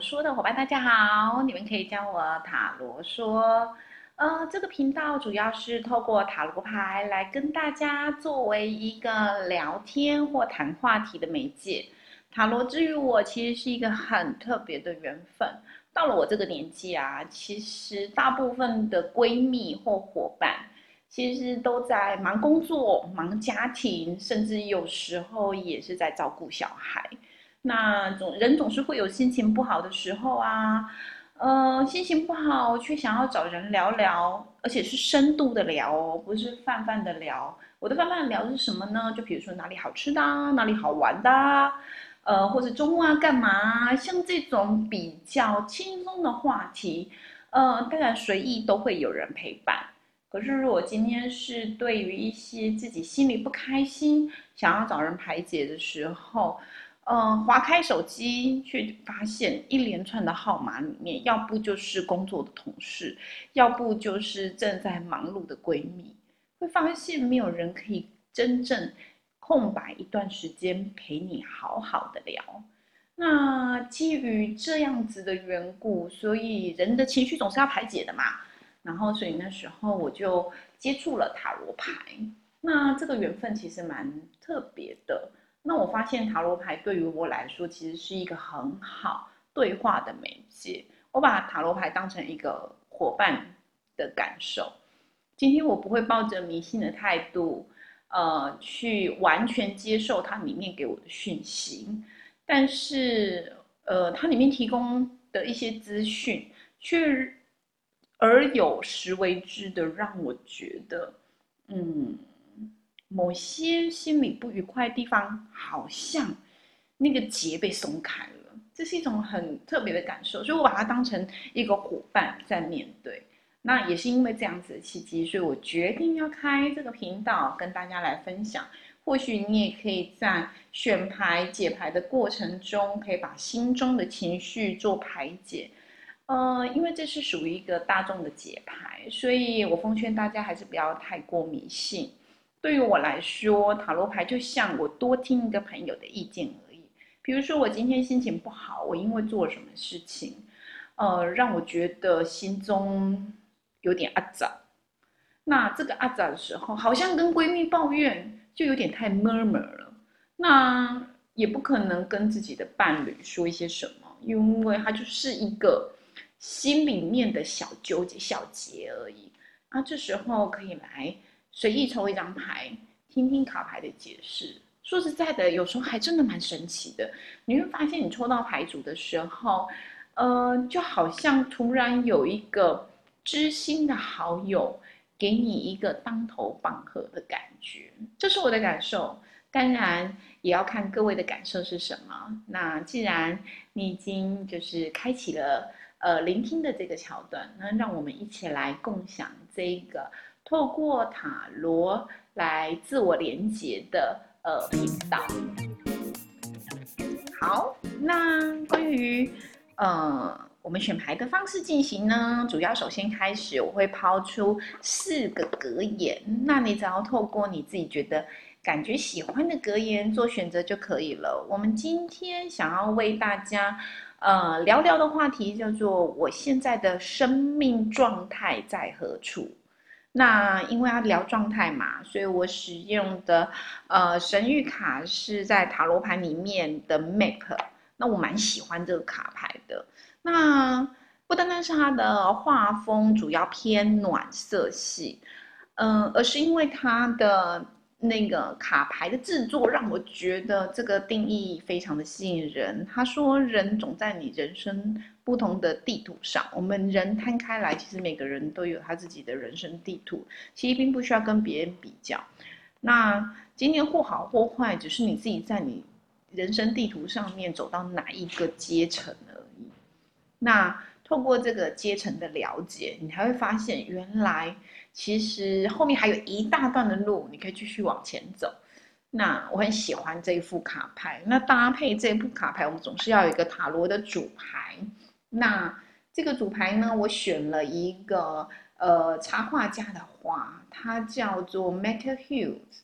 说的伙伴，大家好，你们可以叫我塔罗说。呃，这个频道主要是透过塔罗牌来跟大家作为一个聊天或谈话题的媒介。塔罗之于我，其实是一个很特别的缘分。到了我这个年纪啊，其实大部分的闺蜜或伙伴，其实都在忙工作、忙家庭，甚至有时候也是在照顾小孩。那总人总是会有心情不好的时候啊。呃，心情不好却想要找人聊聊，而且是深度的聊，不是泛泛的聊。我的泛泛的聊是什么呢？就比如说哪里好吃的，哪里好玩的，呃，或者周末要干嘛？像这种比较轻松的话题，呃，当然随意都会有人陪伴。可是如果今天是对于一些自己心里不开心，想要找人排解的时候。嗯，划开手机，却发现一连串的号码里面，要不就是工作的同事，要不就是正在忙碌的闺蜜，会发现没有人可以真正空白一段时间陪你好好的聊。那基于这样子的缘故，所以人的情绪总是要排解的嘛。然后，所以那时候我就接触了塔罗牌。那这个缘分其实蛮特别的。那我发现塔罗牌对于我来说，其实是一个很好对话的媒介。我把塔罗牌当成一个伙伴的感受。今天我不会抱着迷信的态度，呃，去完全接受它里面给我的讯息，但是，呃，它里面提供的一些资讯，却而有时为之的让我觉得，嗯。某些心里不愉快的地方，好像那个结被松开了，这是一种很特别的感受，所以我把它当成一个伙伴在面对。那也是因为这样子的契机，所以我决定要开这个频道，跟大家来分享。或许你也可以在选牌解牌的过程中，可以把心中的情绪做排解。呃，因为这是属于一个大众的解牌，所以我奉劝大家还是不要太过迷信。对于我来说，塔罗牌就像我多听一个朋友的意见而已。比如说，我今天心情不好，我因为做了什么事情，呃，让我觉得心中有点阿杂。那这个阿杂的时候，好像跟闺蜜抱怨，就有点太 murmur 了。那也不可能跟自己的伴侣说一些什么，因为它就是一个心里面的小纠结、小结而已。啊，这时候可以来。随意抽一张牌，听听卡牌的解释。说实在的，有时候还真的蛮神奇的。你会发现，你抽到牌组的时候，呃，就好像突然有一个知心的好友给你一个当头棒喝的感觉。这是我的感受，当然也要看各位的感受是什么。那既然你已经就是开启了呃聆听的这个桥段，那让我们一起来共享这个。透过塔罗来自我连接的呃频道。好，那关于呃我们选牌的方式进行呢，主要首先开始我会抛出四个格言，那你只要透过你自己觉得感觉喜欢的格言做选择就可以了。我们今天想要为大家呃聊聊的话题叫做我现在的生命状态在何处。那因为要聊状态嘛，所以我使用的呃神谕卡是在塔罗牌里面的 Map。那我蛮喜欢这个卡牌的。那不单单是它的画风主要偏暖色系，嗯，而是因为它的。那个卡牌的制作让我觉得这个定义非常的吸引人。他说：“人总在你人生不同的地图上，我们人摊开来，其实每个人都有他自己的人生地图，其实并不需要跟别人比较。那今天或好或坏，只是你自己在你人生地图上面走到哪一个阶层而已。那透过这个阶层的了解，你还会发现原来。”其实后面还有一大段的路，你可以继续往前走。那我很喜欢这一副卡牌。那搭配这一副卡牌，我们总是要有一个塔罗的主牌。那这个主牌呢，我选了一个呃插画家的画，它叫做 Michael Hughes。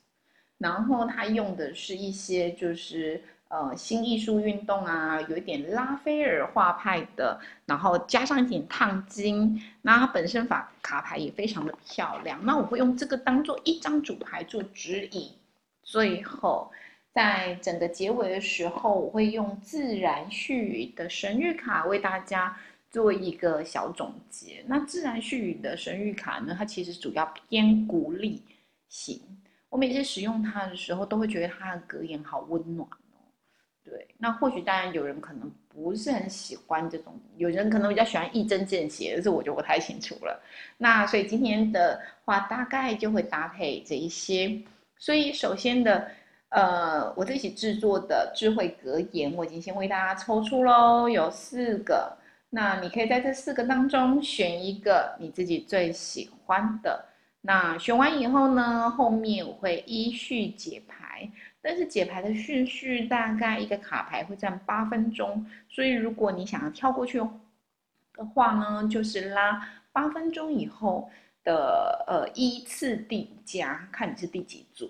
然后他用的是一些就是呃新艺术运动啊，有一点拉斐尔画派的，然后加上一点烫金，那它本身法卡牌也非常的漂亮。那我会用这个当做一张主牌做指引，最后在整个结尾的时候，我会用自然序语的神谕卡为大家做一个小总结。那自然序语的神谕卡呢，它其实主要偏鼓励型。我每次使用它的时候，都会觉得它的格言好温暖哦。对，那或许当然有人可能不是很喜欢这种，有人可能比较喜欢一针见血，这我就不太清楚了。那所以今天的话，大概就会搭配这一些。所以首先的，呃，我自己制作的智慧格言，我已经先为大家抽出喽，有四个。那你可以在这四个当中选一个你自己最喜欢的。那选完以后呢，后面我会依序解牌，但是解牌的顺序大概一个卡牌会占八分钟，所以如果你想要跳过去的话呢，就是拉八分钟以后的呃依次递加，看你是第几组。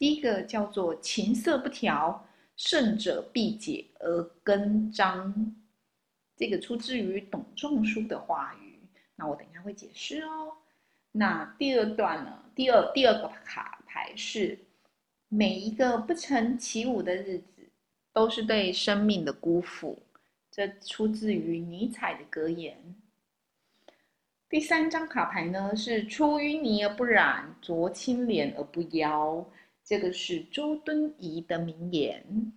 第一个叫做琴瑟不调，胜者必解而根章，这个出自于董仲舒的话语，那我等一下会解释哦。那第二段呢？第二第二个卡牌是每一个不曾起舞的日子，都是对生命的辜负。这出自于尼采的格言。第三张卡牌呢是出淤泥而不染，濯清涟而不妖。这个是周敦颐的名言。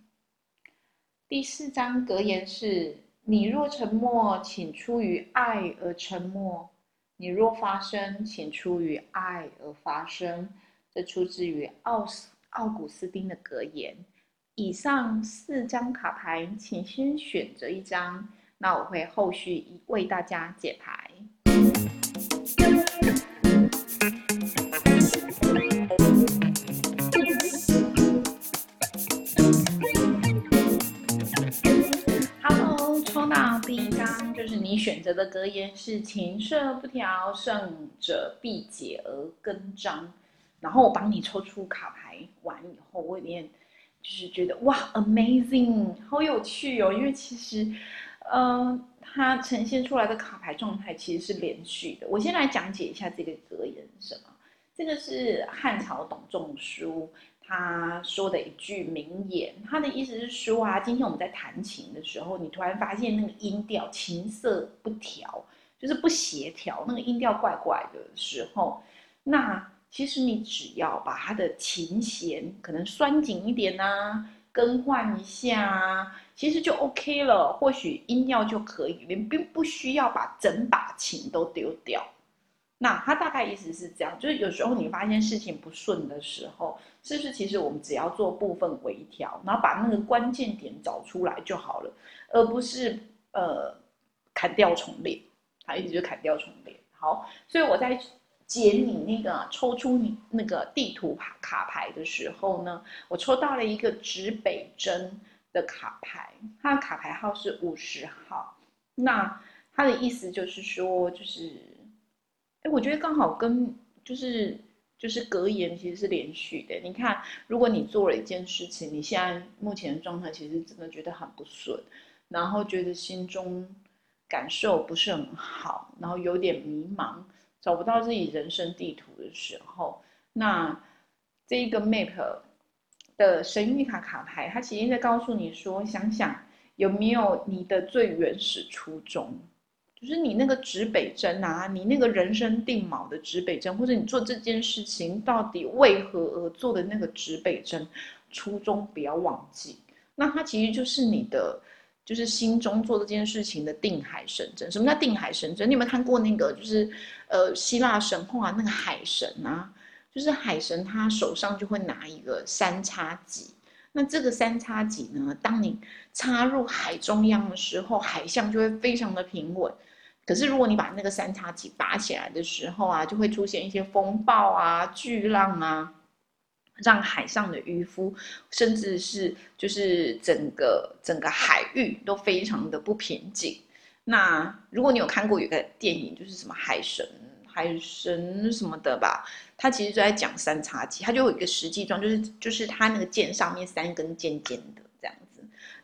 第四张格言是：你若沉默，请出于爱而沉默。你若发声，请出于爱而发声。这出自于奥斯奥古斯丁的格言。以上四张卡牌，请先选择一张，那我会后续为大家解牌。就是你选择的格言是“琴瑟不调，胜者必解而根章”。然后我帮你抽出卡牌完以后，我有点就是觉得哇，amazing，好有趣哦！因为其实，呃，它呈现出来的卡牌状态其实是连续的。我先来讲解一下这个格言是什么。这个是汉朝董仲舒。他说的一句名言，他的意思是说啊，今天我们在弹琴的时候，你突然发现那个音调琴色不调，就是不协调，那个音调怪怪的时候，那其实你只要把他的琴弦可能拴紧一点呐，更换一下啊，其实就 OK 了，或许音调就可以，你并不需要把整把琴都丢掉。那他大概意思是这样，就是有时候你发现事情不顺的时候，是不是其实我们只要做部分微调，然后把那个关键点找出来就好了，而不是呃砍掉重练。他一直就砍掉重练。好，所以我在解你那个抽出你那个地图卡卡牌的时候呢，我抽到了一个指北针的卡牌，它的卡牌号是五十号。那它的意思就是说，就是。哎，我觉得刚好跟就是就是格言其实是连续的。你看，如果你做了一件事情，你现在目前的状态其实真的觉得很不顺，然后觉得心中感受不是很好，然后有点迷茫，找不到自己人生地图的时候，那这一个 map 的神谕卡卡牌，它其实在告诉你说，想想有没有你的最原始初衷。就是你那个指北针啊，你那个人生定锚的指北针，或者你做这件事情到底为何而做的那个指北针，初衷不要忘记。那它其实就是你的，就是心中做这件事情的定海神针。什么叫定海神针？你有没有看过那个，就是呃希腊神话那个海神啊？就是海神他手上就会拿一个三叉戟，那这个三叉戟呢，当你插入海中央的时候，海象就会非常的平稳。可是，如果你把那个三叉戟拔起来的时候啊，就会出现一些风暴啊、巨浪啊，让海上的渔夫，甚至是就是整个整个海域都非常的不平静。那如果你有看过有个电影，就是什么海神、海神什么的吧，他其实就在讲三叉戟，他就有一个实际状，就是就是他那个剑上面三根尖尖的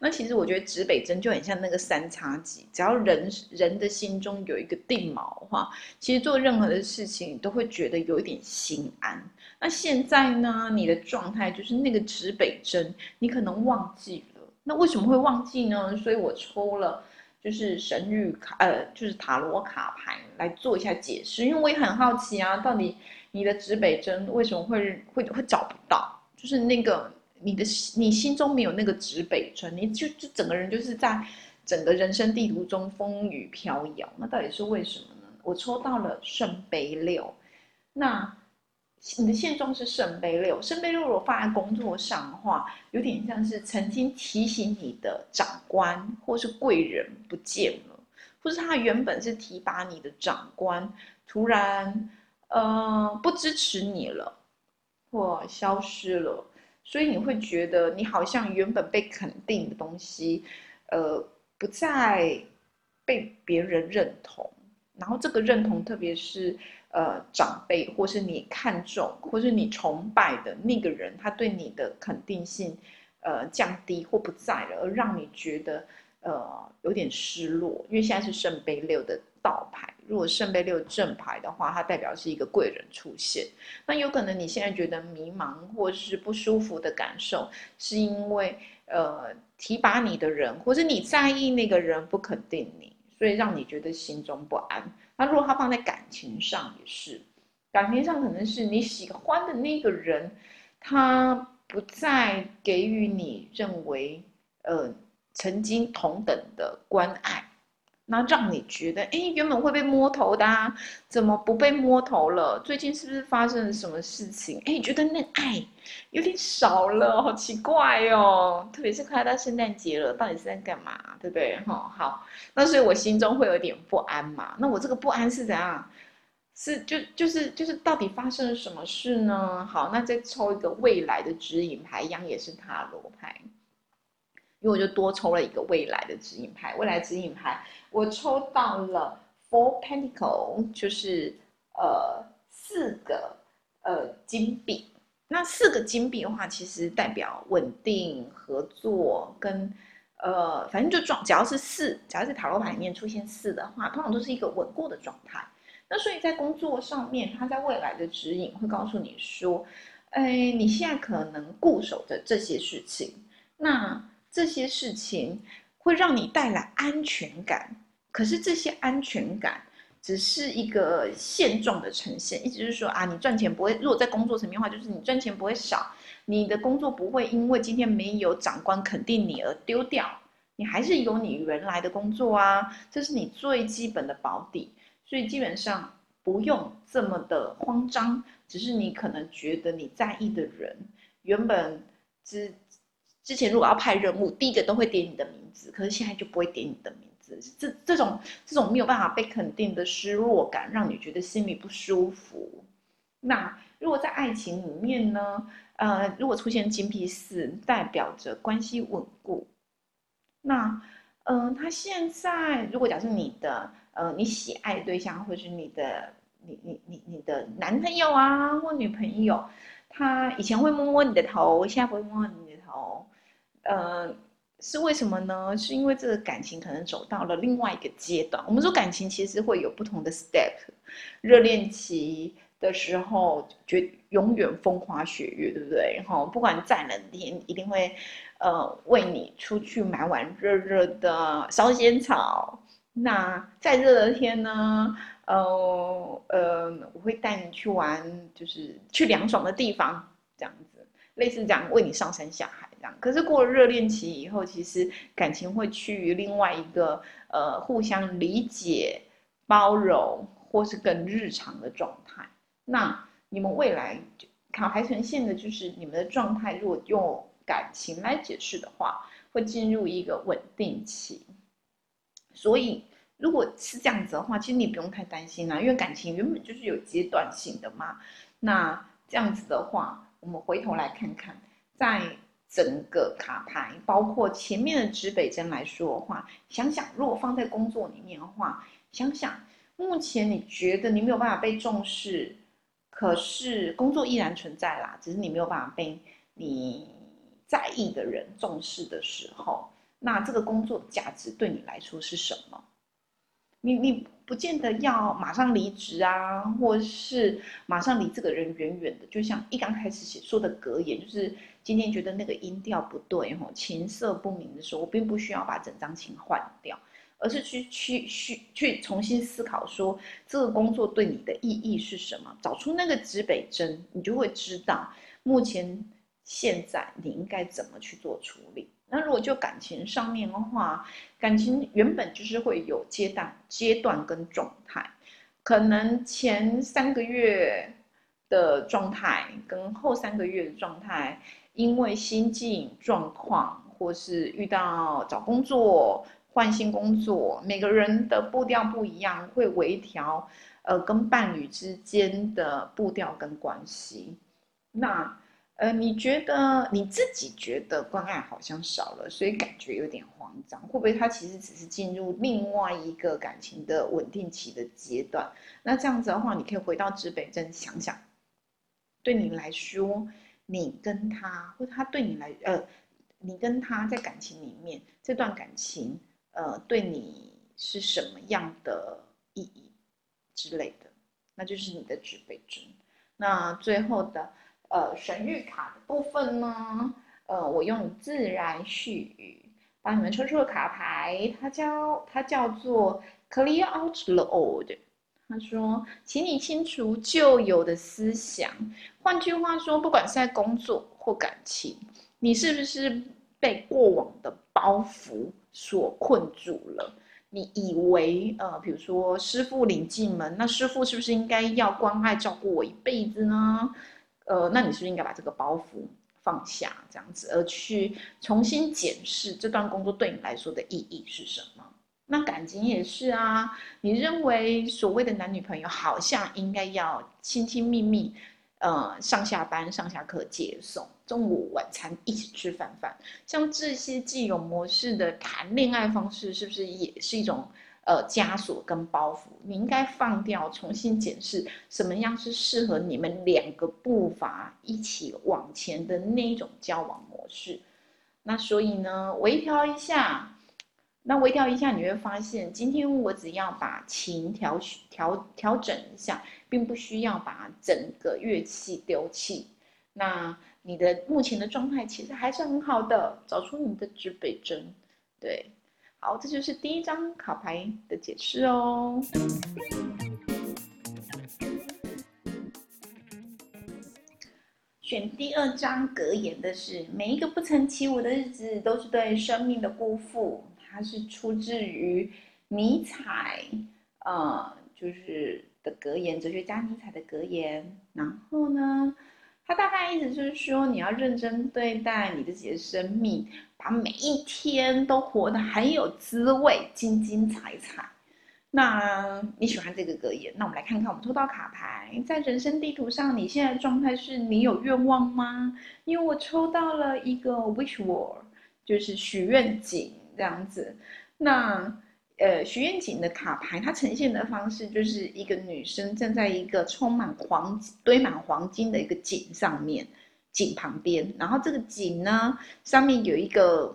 那其实我觉得指北针就很像那个三叉戟，只要人人的心中有一个定锚的话，其实做任何的事情都会觉得有一点心安。那现在呢，你的状态就是那个指北针，你可能忘记了。那为什么会忘记呢？所以我抽了就是神谕卡，呃，就是塔罗卡牌来做一下解释，因为我也很好奇啊，到底你的指北针为什么会会会找不到？就是那个。你的你心中没有那个指北针，你就就整个人就是在整个人生地图中风雨飘摇。那到底是为什么呢？我抽到了圣杯六，那你的现状是圣杯六。圣杯六如果放在工作上的话，有点像是曾经提醒你的长官或是贵人不见了，或是他原本是提拔你的长官，突然呃不支持你了，或消失了。所以你会觉得你好像原本被肯定的东西，呃，不再被别人认同。然后这个认同，特别是呃长辈或是你看重或是你崇拜的那个人，他对你的肯定性，呃降低或不在了，而让你觉得呃有点失落。因为现在是圣杯六的倒牌。如果圣杯六正牌的话，它代表是一个贵人出现。那有可能你现在觉得迷茫或是不舒服的感受，是因为呃提拔你的人，或者你在意那个人不肯定你，所以让你觉得心中不安。那如果它放在感情上也是，感情上可能是你喜欢的那个人，他不再给予你认为呃曾经同等的关爱。那让你觉得，哎，原本会被摸头的，怎么不被摸头了？最近是不是发生了什么事情？哎，觉得那爱有点少了，好奇怪哦。特别是快到圣诞节了，到底是在干嘛？对不对？哈，好，那所以我心中会有点不安嘛。那我这个不安是怎样？是就就是就是到底发生了什么事呢？好，那再抽一个未来的指引牌，一样也是塔罗牌。因为我就多抽了一个未来的指引牌，未来指引牌我抽到了 Four Pentacle，就是呃四个呃金币。那四个金币的话，其实代表稳定、合作跟呃，反正就状，只要是四，只要是塔罗牌里面出现四的话，通常都是一个稳固的状态。那所以在工作上面，它在未来的指引会告诉你说，哎，你现在可能固守着这些事情，那。这些事情会让你带来安全感，可是这些安全感只是一个现状的呈现，意思是说啊，你赚钱不会，如果在工作层面的话，就是你赚钱不会少，你的工作不会因为今天没有长官肯定你而丢掉，你还是有你原来的工作啊，这是你最基本的保底，所以基本上不用这么的慌张，只是你可能觉得你在意的人原本只。之前如果要派任务，第一个都会点你的名字，可是现在就不会点你的名字。这这种这种没有办法被肯定的失落感，让你觉得心里不舒服。那如果在爱情里面呢？呃，如果出现金币四，代表着关系稳固。那，嗯，他现在如果假设你的呃你喜爱对象，或是你的你你你你的男朋友啊或女朋友，他以前会摸摸你的头，现在不会摸你的头。呃，是为什么呢？是因为这个感情可能走到了另外一个阶段。我们说感情其实会有不同的 step，热恋期的时候，觉永远风花雪月，对不对？然后不管再冷天，一定会呃为你出去买碗热热的烧仙草。那再热的天呢，呃呃，我会带你去玩，就是去凉爽的地方，这样子，类似这样为你上山下海。可是过了热恋期以后，其实感情会趋于另外一个呃互相理解、包容，或是更日常的状态。那你们未来卡牌呈现的就是你们的状态，如果用感情来解释的话，会进入一个稳定期。所以如果是这样子的话，其实你不用太担心啦，因为感情原本就是有阶段性的嘛。那这样子的话，我们回头来看看，在。整个卡牌，包括前面的指北针来说的话，想想如果放在工作里面的话，想想目前你觉得你没有办法被重视，可是工作依然存在啦，只是你没有办法被你在意的人重视的时候，那这个工作的价值对你来说是什么？你你不见得要马上离职啊，或是马上离这个人远远的。就像一刚开始说的格言，就是今天觉得那个音调不对，吼，琴色不明的时候，我并不需要把整张琴换掉，而是去去去去重新思考，说这个工作对你的意义是什么，找出那个指北针，你就会知道目前现在你应该怎么去做处理。那如果就感情上面的话，感情原本就是会有阶段、阶段跟状态，可能前三个月的状态跟后三个月的状态，因为心境状况，或是遇到找工作、换新工作，每个人的步调不一样，会微调，呃，跟伴侣之间的步调跟关系，那。呃，你觉得你自己觉得关爱好像少了，所以感觉有点慌张，会不会他其实只是进入另外一个感情的稳定期的阶段？那这样子的话，你可以回到指北针想想，对你来说，你跟他或他对你来，呃，你跟他在感情里面这段感情，呃，对你是什么样的意义之类的？那就是你的指北针。那最后的。呃，神谕卡的部分呢，呃，我用自然絮语帮你们抽出了卡牌，它叫它叫做 Clear out the old。他说，请你清除旧有的思想。换句话说，不管是在工作或感情，你是不是被过往的包袱所困住了？你以为，呃，比如说师傅领进门，那师傅是不是应该要关爱照顾我一辈子呢？呃，那你是不是应该把这个包袱放下，这样子，而去重新检视这段工作对你来说的意义是什么？那感情也是啊，你认为所谓的男女朋友好像应该要亲亲密密，呃，上下班、上下课接送，中午晚餐一起吃饭饭，像这些既有模式的谈恋爱方式，是不是也是一种？呃，枷锁跟包袱，你应该放掉，重新检视什么样是适合你们两个步伐一起往前的那种交往模式。那所以呢，微调一下，那微调一下，你会发现，今天我只要把琴调调调整一下，并不需要把整个乐器丢弃。那你的目前的状态其实还是很好的，找出你的指北针，对。好，这就是第一张卡牌的解释哦。选第二张格言的是：每一个不曾起舞的日子，都是对生命的辜负。它是出自于尼采，呃，就是的格言，哲学家尼采的格言。然后呢？他大概意思就是说，你要认真对待你自己的生命，把每一天都活得很有滋味、精精彩彩。那你喜欢这个格言？那我们来看看，我们抽到卡牌，在人生地图上，你现在状态是你有愿望吗？因为我抽到了一个 wish word，就是许愿井这样子。那呃，许愿井的卡牌，它呈现的方式就是一个女生站在一个充满黄堆满黄金的一个井上面，井旁边，然后这个井呢上面有一个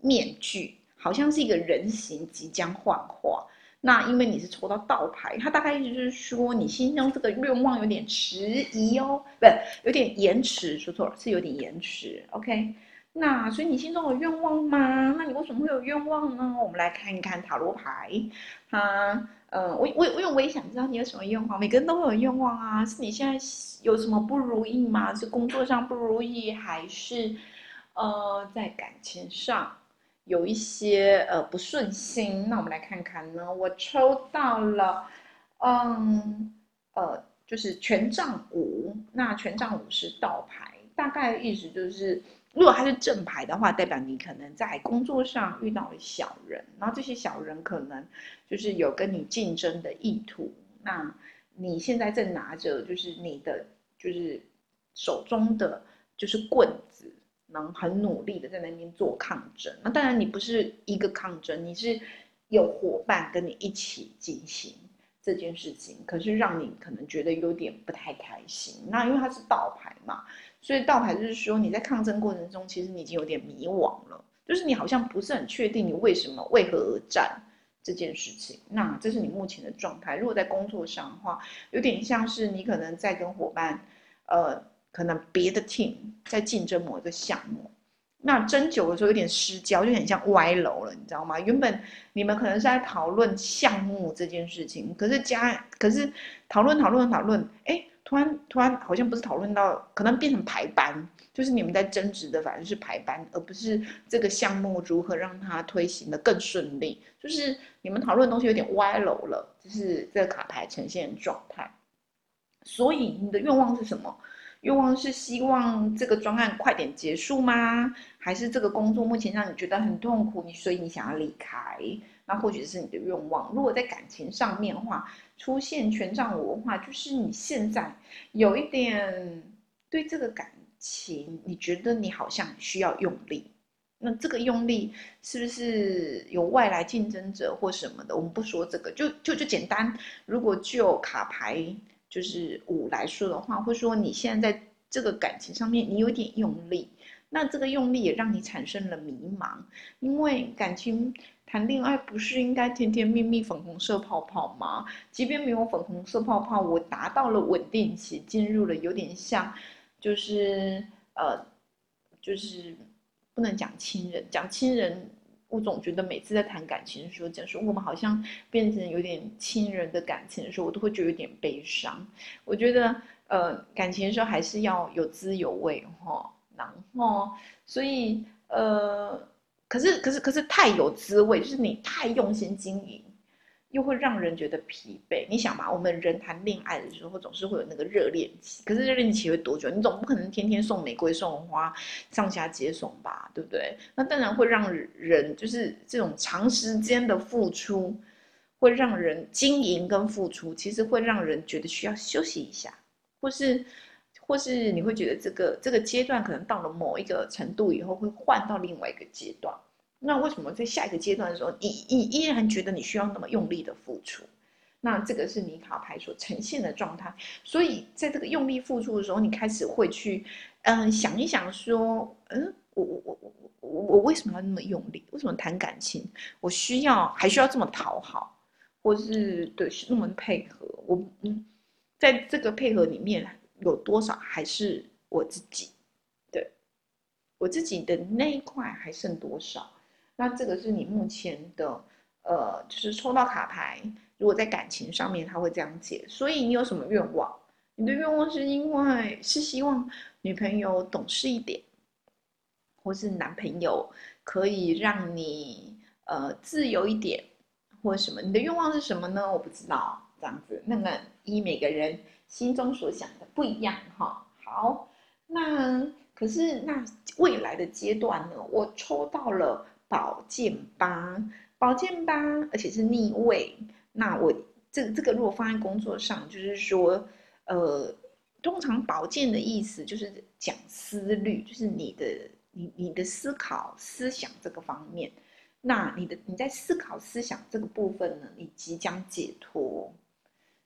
面具，好像是一个人形即将幻化。那因为你是抽到倒牌，它大概意思就是说你心中这个愿望有点迟疑哦，不，有点延迟，说错了，是有点延迟。OK。那所以你心中有愿望吗？那你为什么会有愿望呢？我们来看一看塔罗牌。它，呃，我我因为我也想知道你有什么愿望。每个人都会有愿望啊。是你现在有什么不如意吗？是工作上不如意，还是呃在感情上有一些呃不顺心？那我们来看看呢。我抽到了，嗯，呃，就是权杖五。那权杖五是倒牌，大概意思就是。如果他是正牌的话，代表你可能在工作上遇到了小人，然后这些小人可能就是有跟你竞争的意图。那你现在正拿着就是你的就是手中的就是棍子，能很努力的在那边做抗争。那当然你不是一个抗争，你是有伙伴跟你一起进行这件事情，可是让你可能觉得有点不太开心。那因为它是倒牌嘛。所以倒牌就是说你在抗争过程中，其实你已经有点迷惘了，就是你好像不是很确定你为什么为何而战这件事情。那这是你目前的状态。如果在工作上的话，有点像是你可能在跟伙伴，呃，可能别的 team 在竞争某一个项目。那针灸的时候有点失焦，就很像歪楼了，你知道吗？原本你们可能是在讨论项目这件事情，可是加可是讨论讨论讨论，哎，突然突然好像不是讨论到，可能变成排班，就是你们在争执的反正是排班，而不是这个项目如何让它推行的更顺利，就是你们讨论的东西有点歪楼了，就是这个卡牌呈现状态。所以你的愿望是什么？愿望是希望这个专案快点结束吗？还是这个工作目前让你觉得很痛苦，你所以你想要离开？那或许是你的愿望。如果在感情上面的话，出现权杖五的话，就是你现在有一点对这个感情，你觉得你好像需要用力。那这个用力是不是有外来竞争者或什么的？我们不说这个，就就就简单。如果就卡牌。就是五来说的话，或者说你现在在这个感情上面，你有点用力，那这个用力也让你产生了迷茫，因为感情谈恋爱不是应该甜甜蜜蜜、粉红色泡泡吗？即便没有粉红色泡泡，我达到了稳定期，进入了有点像，就是呃，就是不能讲亲人，讲亲人。我总觉得每次在谈感情的时候，讲说我们好像变成有点亲人的感情的时候，我都会觉得有点悲伤。我觉得，呃，感情的时候还是要有滋有味哈。然后，所以，呃，可是，可是，可是太有滋味，就是你太用心经营。又会让人觉得疲惫。你想嘛，我们人谈恋爱的时候总是会有那个热恋期，可是热恋期会多久？你总不可能天天送玫瑰、送花、上下接送吧，对不对？那当然会让人就是这种长时间的付出，会让人经营跟付出，其实会让人觉得需要休息一下，或是或是你会觉得这个这个阶段可能到了某一个程度以后，会换到另外一个阶段。那为什么在下一个阶段的时候，你你依然觉得你需要那么用力的付出？那这个是你卡牌所呈现的状态。所以在这个用力付出的时候，你开始会去，嗯，想一想说，嗯，我我我我我为什么要那么用力？为什么谈感情我需要还需要这么讨好，或是对那么配合？我嗯，在这个配合里面有多少还是我自己？对我自己的那一块还剩多少？那这个是你目前的，呃，就是抽到卡牌，如果在感情上面，他会这样解。所以你有什么愿望？你的愿望是因为是希望女朋友懂事一点，或是男朋友可以让你呃自由一点，或什么？你的愿望是什么呢？我不知道，这样子，那么依每个人心中所想的不一样哈。好，那可是那未来的阶段呢？我抽到了。宝剑八，宝剑八，而且是逆位。那我这这个如果放在工作上，就是说，呃，通常宝剑的意思就是讲思虑，就是你的你你的思考思想这个方面。那你的你在思考思想这个部分呢，你即将解脱。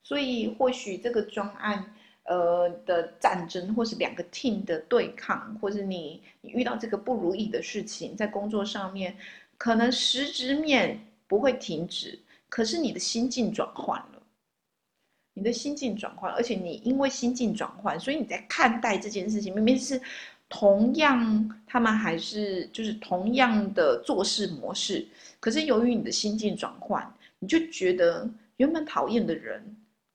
所以或许这个专案。呃的战争，或是两个 team 的对抗，或是你你遇到这个不如意的事情，在工作上面，可能实质面不会停止，可是你的心境转换了，你的心境转换，而且你因为心境转换，所以你在看待这件事情，明明是同样，他们还是就是同样的做事模式，可是由于你的心境转换，你就觉得原本讨厌的人。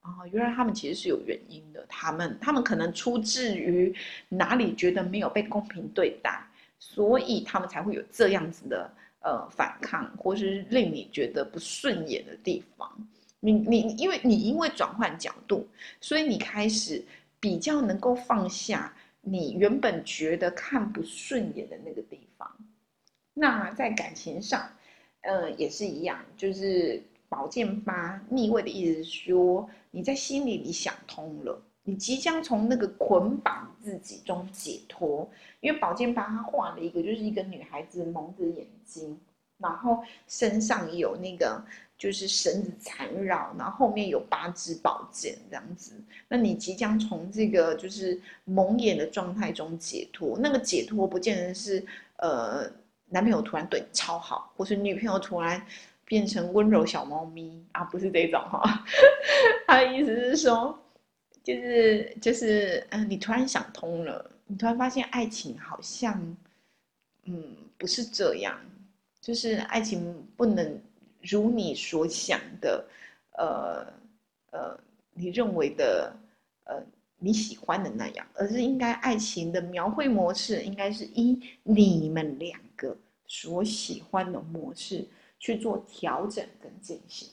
啊，原来他们其实是有原因的。他们，他们可能出自于哪里觉得没有被公平对待，所以他们才会有这样子的呃反抗，或是令你觉得不顺眼的地方。你你，因为你因为转换角度，所以你开始比较能够放下你原本觉得看不顺眼的那个地方。那在感情上，呃，也是一样，就是。宝剑八逆位的意思是说，你在心里你想通了，你即将从那个捆绑自己中解脱。因为宝剑八他画了一个，就是一个女孩子蒙着眼睛，然后身上有那个就是绳子缠绕，然后后面有八支宝剑这样子。那你即将从这个就是蒙眼的状态中解脱，那个解脱不见得是呃男朋友突然对你超好，或是女朋友突然变成温柔小猫咪啊，不是这种哈。他的意思是说，就是就是嗯，你突然想通了，你突然发现爱情好像嗯不是这样，就是爱情不能。如你所想的，呃呃，你认为的，呃，你喜欢的那样，而是应该爱情的描绘模式，应该是依你们两个所喜欢的模式去做调整跟进行。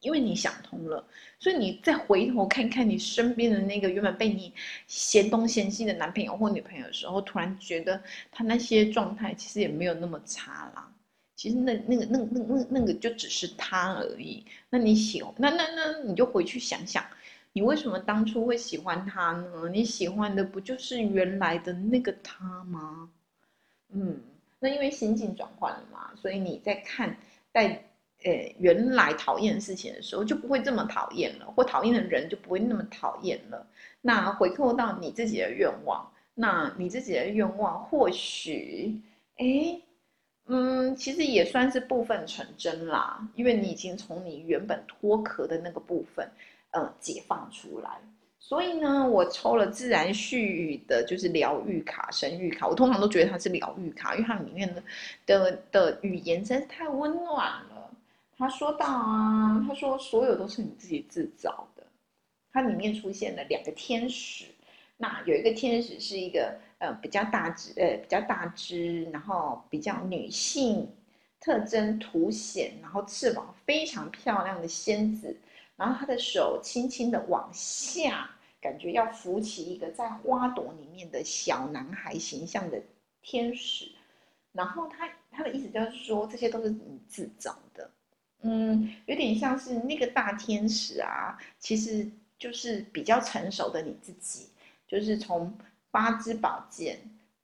因为你想通了，所以你再回头看看你身边的那个原本被你嫌东嫌西的男朋友或女朋友的时候，突然觉得他那些状态其实也没有那么差啦。其实那那个那那那那个就只是他而已。那你喜欢那那那你就回去想想，你为什么当初会喜欢他呢？你喜欢的不就是原来的那个他吗？嗯，那因为心境转换了嘛，所以你在看待呃原来讨厌的事情的时候，就不会这么讨厌了，或讨厌的人就不会那么讨厌了。那回扣到你自己的愿望，那你自己的愿望或许哎。嗯，其实也算是部分成真啦，因为你已经从你原本脱壳的那个部分，呃，解放出来。所以呢，我抽了自然序语的，就是疗愈卡、神谕卡。我通常都觉得它是疗愈卡，因为它里面的的的语言真是太温暖了。他说到啊，他说所有都是你自己制造的。它里面出现了两个天使，那有一个天使是一个。呃，比较大只，呃，比较大只，然后比较女性特征凸显，然后翅膀非常漂亮的仙子，然后他的手轻轻的往下，感觉要扶起一个在花朵里面的小男孩形象的天使，然后他他的意思就是说，这些都是你制造的，嗯，有点像是那个大天使啊，其实就是比较成熟的你自己，就是从。八支宝剑，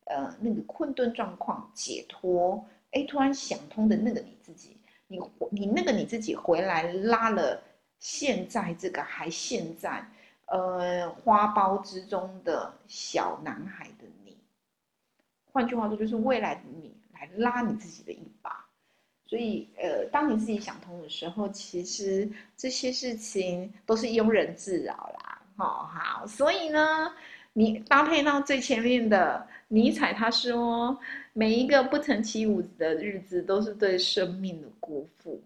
呃，那个困顿状况解脱，哎，突然想通的那个你自己，你你那个你自己回来拉了现在这个还现在，呃，花苞之中的小男孩的你，换句话说，就是未来的你来拉你自己的一把。所以，呃，当你自己想通的时候，其实这些事情都是庸人自扰啦。好好，所以呢。你搭配到最前面的尼采，他说每一个不曾起舞的日子都是对生命的辜负。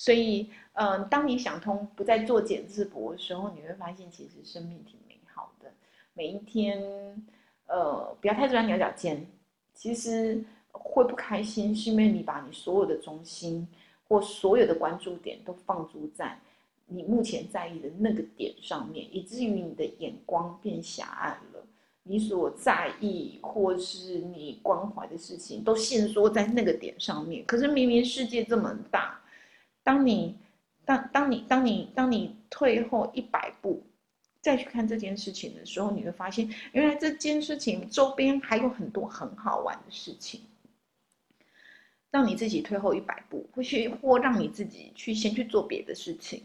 所以，嗯，当你想通不再做茧自缚的时候，你会发现其实生命挺美好的。每一天，呃，不要太钻牛角尖。其实会不开心，是因为你把你所有的中心或所有的关注点都放逐在。你目前在意的那个点上面，以至于你的眼光变狭隘了。你所在意或是你关怀的事情，都限缩在那个点上面。可是明明世界这么大，当你当当你当你当你退后一百步，再去看这件事情的时候，你会发现，原来这件事情周边还有很多很好玩的事情。让你自己退后一百步，或许或让你自己去先去做别的事情。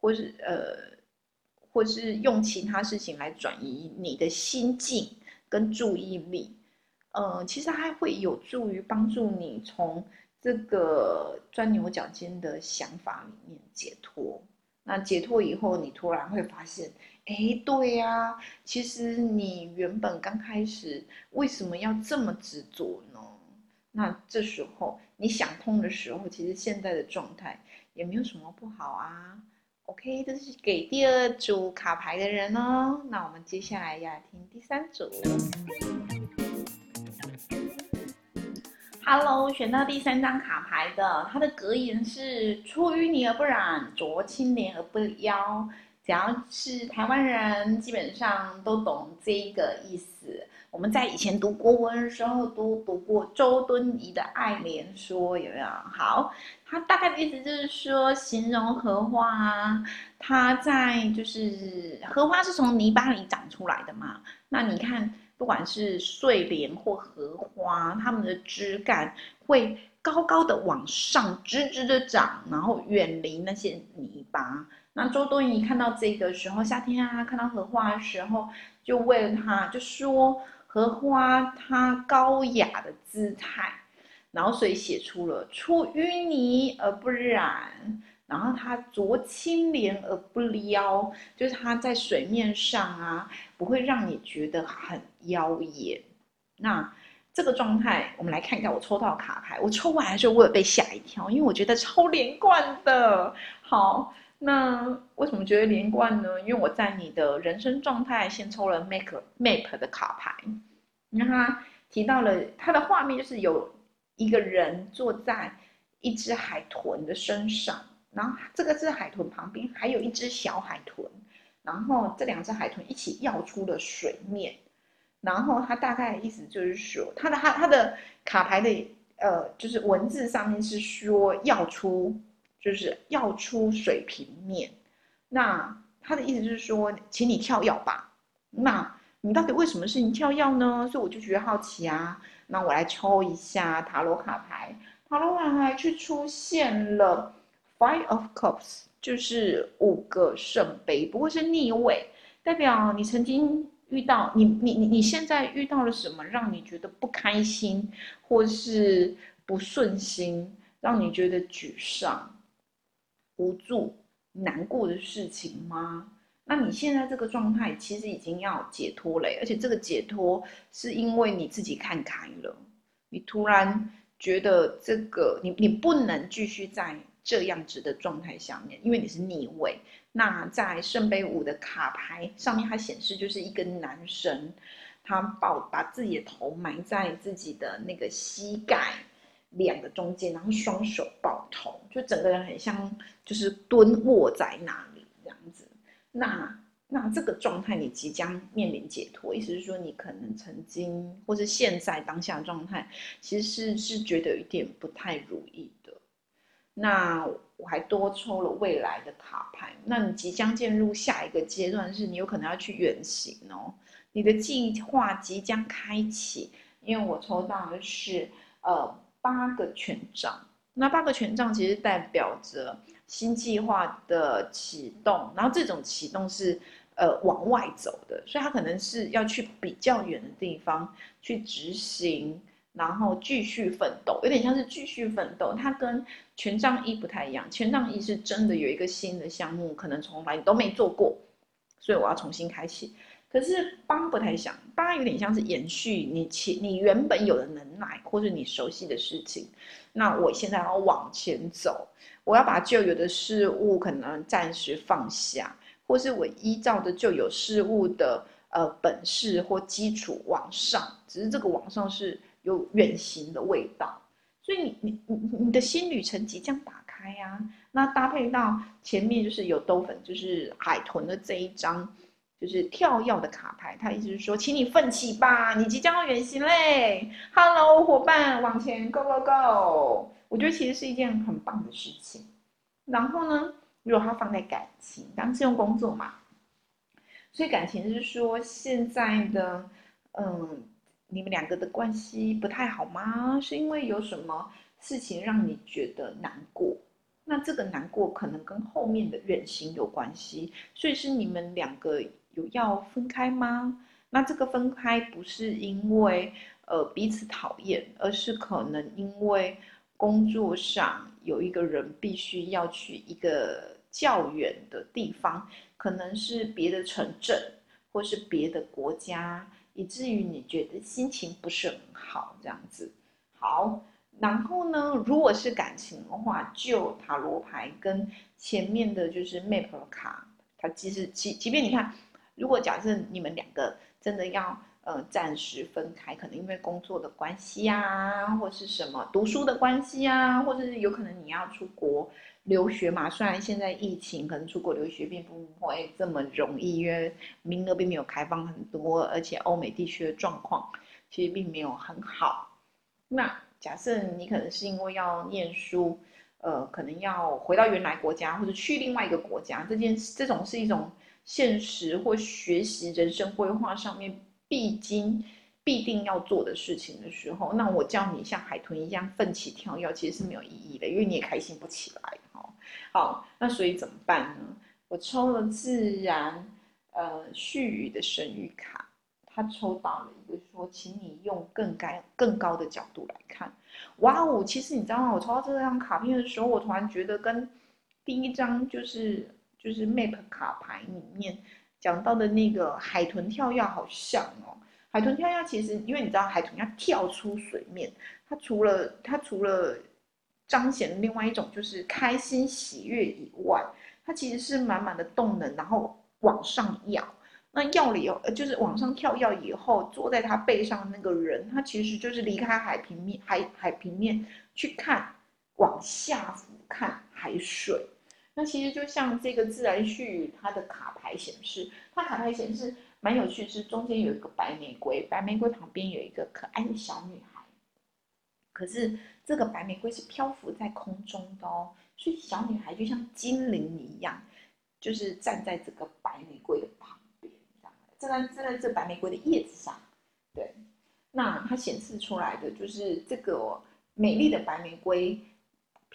或是呃，或是用其他事情来转移你的心境跟注意力，呃，其实还会有助于帮助你从这个钻牛角尖的想法里面解脱。那解脱以后，你突然会发现，哎，对呀，其实你原本刚开始为什么要这么执着呢？那这时候你想通的时候，其实现在的状态也没有什么不好啊。OK，这是给第二组卡牌的人哦。那我们接下来要听第三组。Hello，选到第三张卡牌的，它的格言是“出淤泥而不染，濯清涟而不妖”。只要是台湾人，基本上都懂这个意思。我们在以前读国文的时候都读过周敦颐的《爱莲说》，有没有？好，它大概的意思就是说，形容荷花啊，它在就是荷花是从泥巴里长出来的嘛。那你看，不管是睡莲或荷花，它们的枝干会高高的往上，直直的长，然后远离那些泥巴。那周敦颐看到这个时候，夏天啊，看到荷花的时候，就为了它，就说荷花它高雅的姿态，然后所以写出了出淤泥而不染，然后它濯清涟而不撩，就是它在水面上啊，不会让你觉得很妖艳。那这个状态，我们来看一下我抽到卡牌。我抽完的时候，我也被吓一跳，因为我觉得超连贯的。好，那为什么觉得连贯呢？因为我在你的人生状态先抽了 Make Map 的卡牌，那他提到了他的画面就是有一个人坐在一只海豚的身上，然后这个是海豚旁边还有一只小海豚，然后这两只海豚一起跃出了水面。然后它大概的意思就是说，它的它它的卡牌的呃，就是文字上面是说要出，就是要出水平面。那他的意思就是说，请你跳跃吧。那你到底为什么是你跳跃呢？所以我就觉得好奇啊。那我来抽一下塔罗卡牌，塔罗卡牌却出现了 Five of Cups，就是五个圣杯，不过是逆位，代表你曾经。遇到你，你你你现在遇到了什么让你觉得不开心，或是不顺心，让你觉得沮丧、无助、难过的事情吗？那你现在这个状态其实已经要解脱了，而且这个解脱是因为你自己看开了，你突然觉得这个你你不能继续在这样子的状态下面，因为你是逆位。那在圣杯五的卡牌上面，它显示就是一个男生，他抱把自己的头埋在自己的那个膝盖两个中间，然后双手抱头，就整个人很像就是蹲卧在那里这样子。那那这个状态你即将面临解脱，意思是说你可能曾经或是现在当下状态，其实是是觉得有一点不太如意。那我还多抽了未来的卡牌，那你即将进入下一个阶段，是你有可能要去远行哦，你的计划即将开启。因为我抽到的是呃八个权杖，那八个权杖其实代表着新计划的启动，然后这种启动是呃往外走的，所以它可能是要去比较远的地方去执行。然后继续奋斗，有点像是继续奋斗。它跟权杖一不太一样，权杖一是真的有一个新的项目，可能从来都没做过，所以我要重新开启。可是八不太像，八有点像是延续你前你原本有的能耐，或是你熟悉的事情。那我现在要往前走，我要把旧有的事物可能暂时放下，或是我依照的旧有事物的呃本事或基础往上，只是这个往上是。有远行的味道，所以你你你你的新旅程即将打开呀。那搭配到前面就是有兜粉，就是海豚的这一张，就是跳跃的卡牌。它意思是说，请你奋起吧，你即将要远行嘞。Hello，伙伴，往前 Go Go Go！我觉得其实是一件很棒的事情。然后呢，如果它放在感情，当是用工作嘛，所以感情是说现在的嗯。你们两个的关系不太好吗？是因为有什么事情让你觉得难过？那这个难过可能跟后面的远行有关系，所以是你们两个有要分开吗？那这个分开不是因为呃彼此讨厌，而是可能因为工作上有一个人必须要去一个较远的地方，可能是别的城镇或是别的国家。以至于你觉得心情不是很好，这样子。好，然后呢，如果是感情的话，就塔罗牌跟前面的就是 map 卡，它其实即即便你看，如果假设你们两个真的要呃暂时分开，可能因为工作的关系啊，或是什么读书的关系啊，或者是有可能你要出国。留学嘛，虽然现在疫情可能出国留学并不会这么容易，因为名额并没有开放很多，而且欧美地区的状况其实并没有很好。那假设你可能是因为要念书，呃，可能要回到原来国家或者去另外一个国家，这件这种是一种现实或学习人生规划上面必经必定要做的事情的时候，那我叫你像海豚一样奋起跳跃，其实是没有意义的，因为你也开心不起来。哦，好，那所以怎么办呢？我抽了自然，呃，絮语的神谕卡，他抽到了一个说，请你用更高更高的角度来看。哇哦，其实你知道吗？我抽到这张卡片的时候，我突然觉得跟第一张就是就是 map 卡牌里面讲到的那个海豚跳跃好像哦。海豚跳跃其实，因为你知道海豚要跳出水面，它除了它除了彰显另外一种就是开心喜悦以外，它其实是满满的动能，然后往上摇。那要了以后，就是往上跳跃以后，坐在它背上的那个人，他其实就是离开海平面，海海平面去看往下俯瞰海水。那其实就像这个自然序，它的卡牌显示，它卡牌显示蛮有趣，是中间有一个白玫瑰，白玫瑰旁边有一个可爱的小女孩。可是这个白玫瑰是漂浮在空中的哦，所以小女孩就像精灵一样，就是站在这个白玫瑰的旁边。站在站在这白玫瑰的叶子上，对，那它显示出来的就是这个美丽的白玫瑰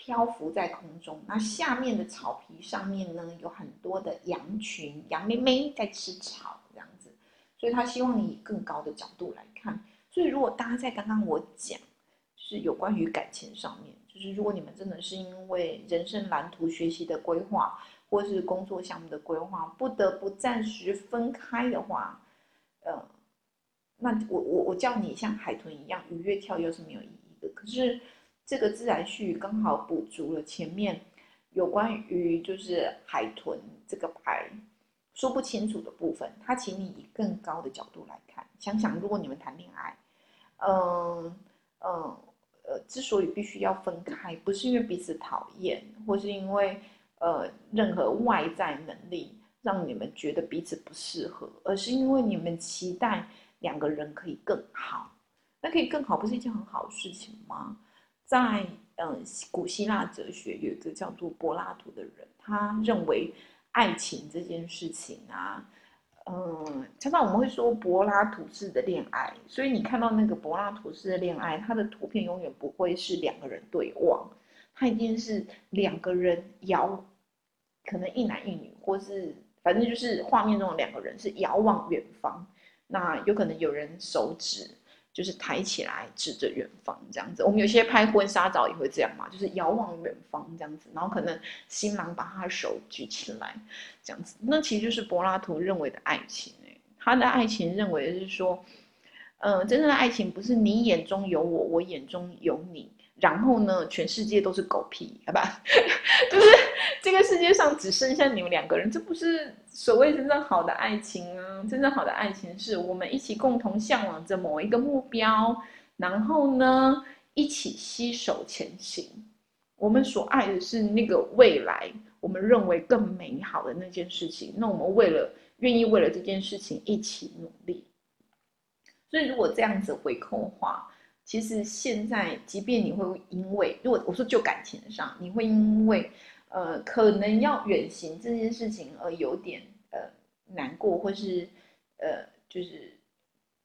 漂浮在空中，那下面的草皮上面呢有很多的羊群，羊妹妹在吃草这样子，所以他希望你以更高的角度来看。所以如果大家在刚刚我讲，是有关于感情上面，就是如果你们真的是因为人生蓝图学习的规划。或是工作项目的规划，不得不暂时分开的话，呃，那我我我叫你像海豚一样愉悦跳跃是没有意义的。可是这个自然序刚好补足了前面有关于就是海豚这个牌说不清楚的部分。他请你以更高的角度来看，想想如果你们谈恋爱，嗯嗯呃，之所以必须要分开，不是因为彼此讨厌，或是因为。呃，任何外在能力让你们觉得彼此不适合，而是因为你们期待两个人可以更好。那可以更好，不是一件很好的事情吗？在嗯，古希腊哲学有一个叫做柏拉图的人，他认为爱情这件事情啊，嗯，常常我们会说柏拉图式的恋爱，所以你看到那个柏拉图式的恋爱，它的图片永远不会是两个人对望。他一定是两个人遥，可能一男一女，或是反正就是画面中的两个人是遥望远方。那有可能有人手指就是抬起来指着远方这样子。我们有些拍婚纱照也会这样嘛，就是遥望远方这样子。然后可能新郎把他的手举起来这样子。那其实就是柏拉图认为的爱情他的爱情认为的是说，嗯，真正的爱情不是你眼中有我，我眼中有你。然后呢，全世界都是狗屁，好吧？就是这个世界上只剩下你们两个人，这不是所谓真正好的爱情啊！真正好的爱情是我们一起共同向往着某一个目标，然后呢，一起携手前行。我们所爱的是那个未来，我们认为更美好的那件事情。那我们为了愿意为了这件事情一起努力。所以如果这样子回扣的话。其实现在，即便你会因为，如果我说就感情上，你会因为，呃，可能要远行这件事情而有点呃难过，或是呃就是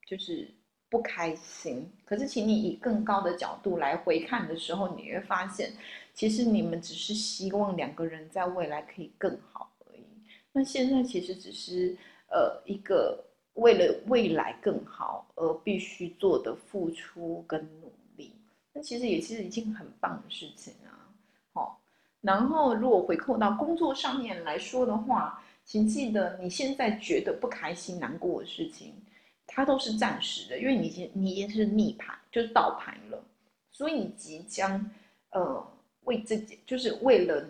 就是不开心。可是，请你以更高的角度来回看的时候，你会发现，其实你们只是希望两个人在未来可以更好而已。那现在其实只是呃一个。为了未来更好而必须做的付出跟努力，那其实也是一件很棒的事情啊。好，然后如果回扣到工作上面来说的话，请记得你现在觉得不开心、难过的事情，它都是暂时的，因为你已经你已经是逆盘，就是倒盘了，所以你即将呃为自己，就是为了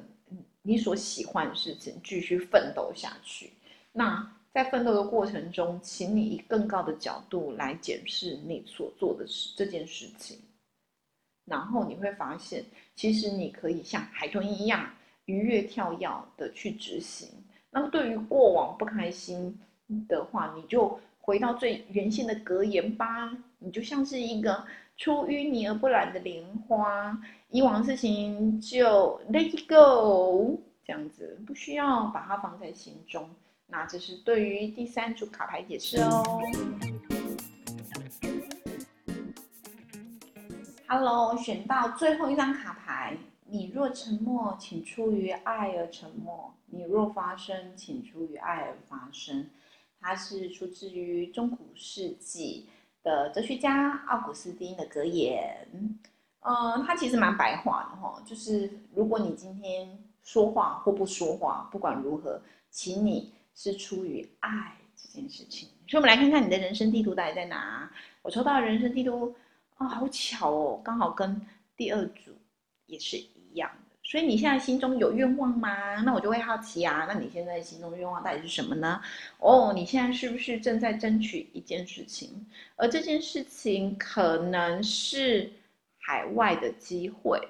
你所喜欢的事情继续奋斗下去。那。在奋斗的过程中，请你以更高的角度来检视你所做的事这件事情，然后你会发现，其实你可以像海豚一样愉悦跳跃的去执行。那么对于过往不开心的话，你就回到最原先的格言吧。你就像是一个出淤泥而不染的莲花，以往事情就 let it go，这样子不需要把它放在心中。那这是对于第三组卡牌解释哦。Hello，选到最后一张卡牌。你若沉默，请出于爱而沉默；你若发声，请出于爱而发声。它是出自于中古世纪的哲学家奥古斯丁的格言。嗯，它其实蛮白话的哈，就是如果你今天说话或不说话，不管如何，请你是出于爱这件事情。所以，我们来看看你的人生地图到底在哪。我抽到人生地图。啊，好巧哦，刚好跟第二组也是一样的。所以你现在心中有愿望吗？那我就会好奇啊，那你现在心中的愿望到底是什么呢？哦，你现在是不是正在争取一件事情？而这件事情可能是海外的机会，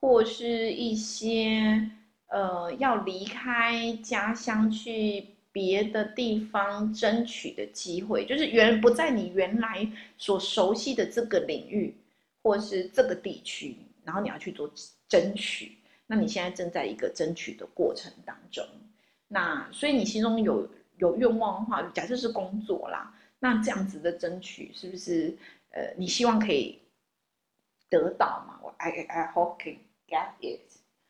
或是一些呃要离开家乡去。别的地方争取的机会，就是原不在你原来所熟悉的这个领域，或是这个地区，然后你要去做争取。那你现在正在一个争取的过程当中，那所以你心中有有愿望的话，假设是工作啦，那这样子的争取是不是呃你希望可以得到嘛？我 I I hope can get it。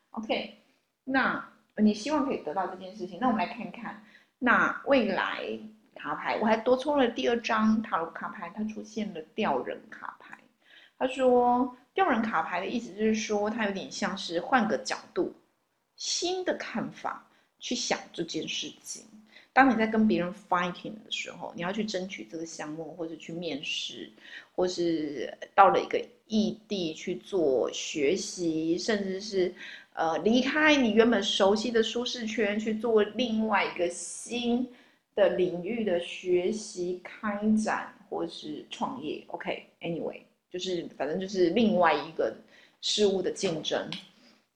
OK，那你希望可以得到这件事情，那我们来看看。那未来卡牌，我还多抽了第二张塔罗卡牌，它出现了吊人卡牌。他说，吊人卡牌的意思就是说，它有点像是换个角度、新的看法去想这件事情。当你在跟别人 fighting 的时候，你要去争取这个项目，或者去面试，或是到了一个异地去做学习，甚至是。呃，离开你原本熟悉的舒适圈，去做另外一个新的领域的学习、开展或是创业。OK，Anyway，就是反正就是另外一个事物的竞争，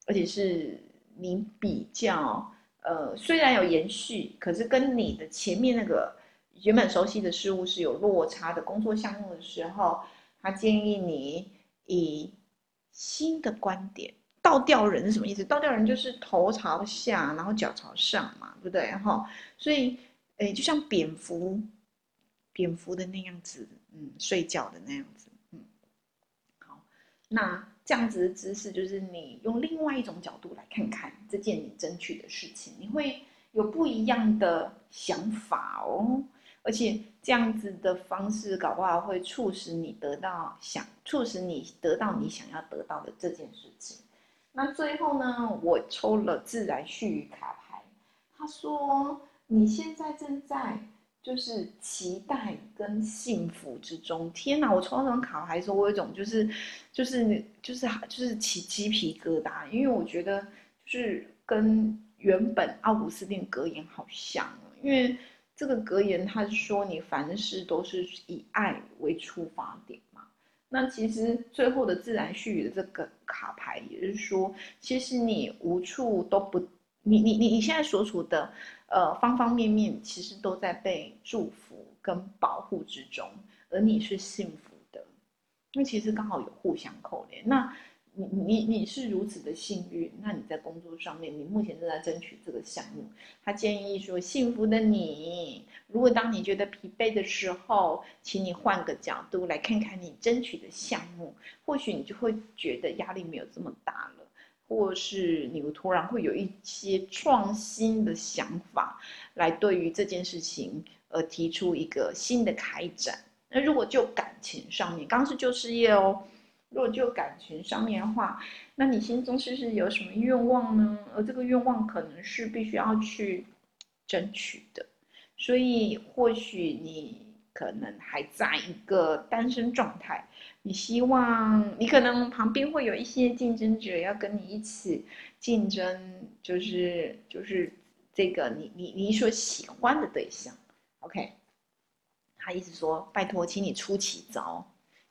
而且是你比较呃，虽然有延续，可是跟你的前面那个原本熟悉的事物是有落差的工作项目的时候，他建议你以新的观点。倒吊人是什么意思？倒吊人就是头朝下，然后脚朝上嘛，对不对？哈，所以，诶，就像蝙蝠，蝙蝠的那样子，嗯，睡觉的那样子，嗯，好，那这样子的姿势，就是你用另外一种角度来看看这件你争取的事情，你会有不一样的想法哦。而且这样子的方式，搞不好会促使你得到想，促使你得到你想要得到的这件事情。那最后呢，我抽了自然序语卡牌，他说你现在正在就是期待跟幸福之中。天哪，我抽到这张卡牌的时候，我有一种就是就是就是就是起鸡皮疙瘩，因为我觉得就是跟原本奥古斯丁格言好像，因为这个格言他是说你凡事都是以爱为出发点。那其实最后的自然序语的这个卡牌，也就是说，其实你无处都不，你你你你现在所处的，呃方方面面，其实都在被祝福跟保护之中，而你是幸福的，因为其实刚好有互相扣连。那。你你你是如此的幸运，那你在工作上面，你目前正在争取这个项目。他建议说，幸福的你，如果当你觉得疲惫的时候，请你换个角度来看看你争取的项目，或许你就会觉得压力没有这么大了，或是你突然会有一些创新的想法，来对于这件事情而提出一个新的开展。那如果就感情上面，刚刚是就事业哦。如果就感情上面的话，那你心中是不是有什么愿望呢？而这个愿望可能是必须要去争取的，所以或许你可能还在一个单身状态，你希望你可能旁边会有一些竞争者要跟你一起竞争，就是就是这个你你你所喜欢的对象，OK？他意思说，拜托，请你出奇招。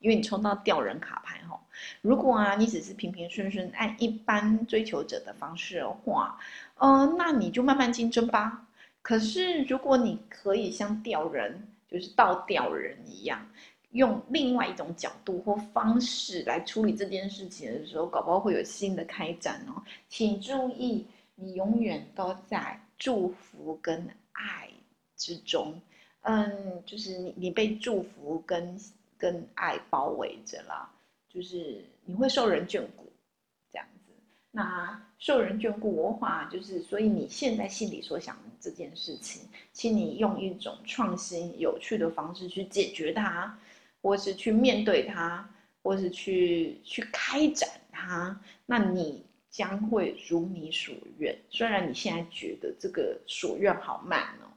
因为你抽到吊人卡牌哈，如果啊你只是平平顺顺按一般追求者的方式的话，嗯，那你就慢慢竞争吧。可是如果你可以像吊人，就是倒吊人一样，用另外一种角度或方式来处理这件事情的时候，搞不好会有新的开展哦。请注意，你永远都在祝福跟爱之中，嗯，就是你你被祝福跟。跟爱包围着啦，就是你会受人眷顾，这样子。那受人眷顾的话，就是所以你现在心里所想的这件事情，请你用一种创新、有趣的方式去解决它，或是去面对它，或是去去开展它。那你将会如你所愿。虽然你现在觉得这个所愿好慢哦，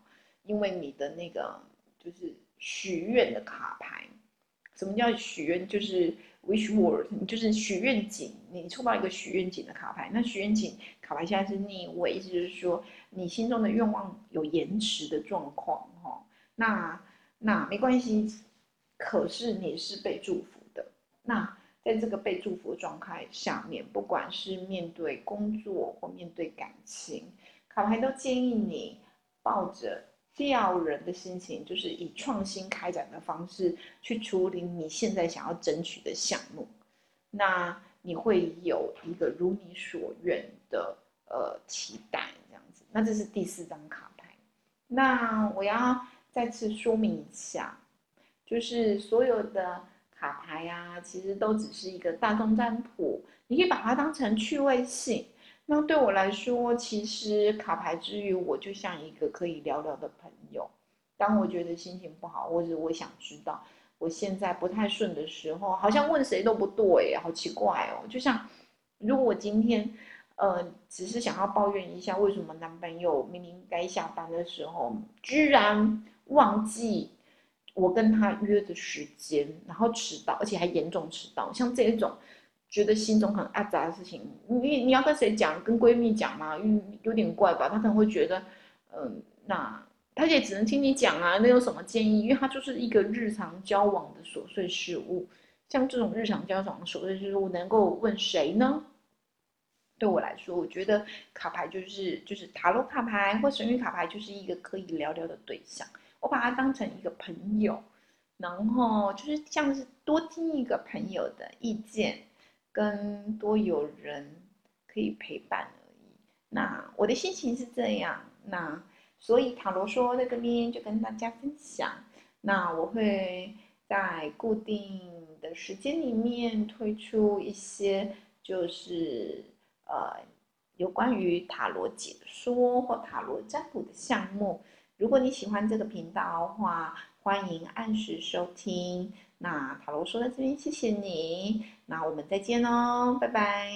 因为你的那个就是许愿的卡牌。什么叫许愿？就是 wish word，就是许愿井。你抽到一个许愿井的卡牌，那许愿井卡牌现在是逆位，意思就是说你心中的愿望有延迟的状况，哈。那那没关系，可是你是被祝福的。那在这个被祝福的状态下面，不管是面对工作或面对感情，卡牌都建议你抱着。调人的心情，就是以创新开展的方式去处理你现在想要争取的项目，那你会有一个如你所愿的呃期待，这样子。那这是第四张卡牌。那我要再次说明一下，就是所有的卡牌呀，其实都只是一个大众占卜，你可以把它当成趣味性。那对我来说，其实卡牌之余，我就像一个可以聊聊的朋友。当我觉得心情不好，或者我想知道我现在不太顺的时候，好像问谁都不对，好奇怪哦。就像如果我今天，呃，只是想要抱怨一下，为什么男朋友明明该下班的时候，居然忘记我跟他约的时间，然后迟到，而且还严重迟到，像这种。觉得心中很阿杂的事情，你你要跟谁讲？跟闺蜜讲吗？嗯，有点怪吧。她可能会觉得，嗯，那她也只能听你讲啊。那有什么建议？因为她就是一个日常交往的琐碎事物，像这种日常交往的琐碎事物，能够问谁呢？对我来说，我觉得卡牌就是就是塔罗卡牌或神谕卡牌，就是一个可以聊聊的对象。我把它当成一个朋友，然后就是像是多听一个朋友的意见。跟多有人可以陪伴而已。那我的心情是这样，那所以塔罗说在这边就跟大家分享。那我会在固定的时间里面推出一些，就是呃有关于塔罗解说或塔罗占卜的项目。如果你喜欢这个频道的话，欢迎按时收听。那塔罗说到这边谢谢你。那我们再见喽拜拜。